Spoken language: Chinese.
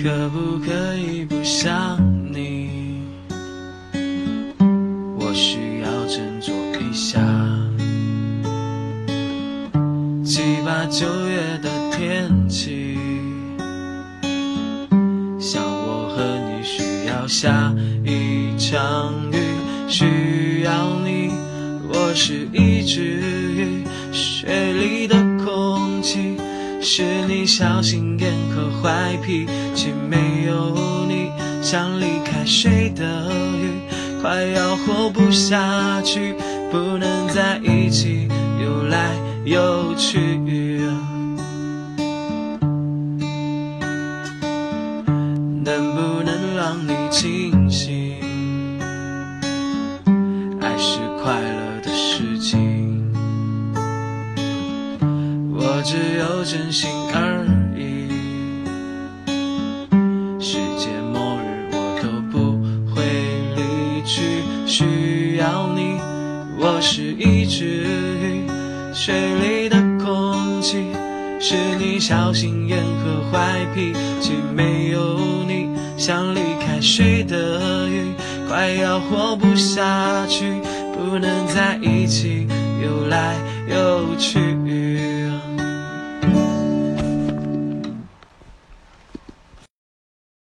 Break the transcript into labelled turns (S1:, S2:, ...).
S1: 可不可以不想你？我需要振作一下。七八九月的天气，像我和你需要下一场雨，需要你。我是一只是你小心眼和坏脾气，没有你像离开水的鱼，快要活不下去，不能在一起游来游去。能不能让你清醒？爱是快乐的事情，我只有真心而已。世界末日我都不会离去，需要你。我是一只鱼，水里的空气是你小心眼和坏脾气，没有你像离开水的鱼，快要活不下去，不能在一起游来游去。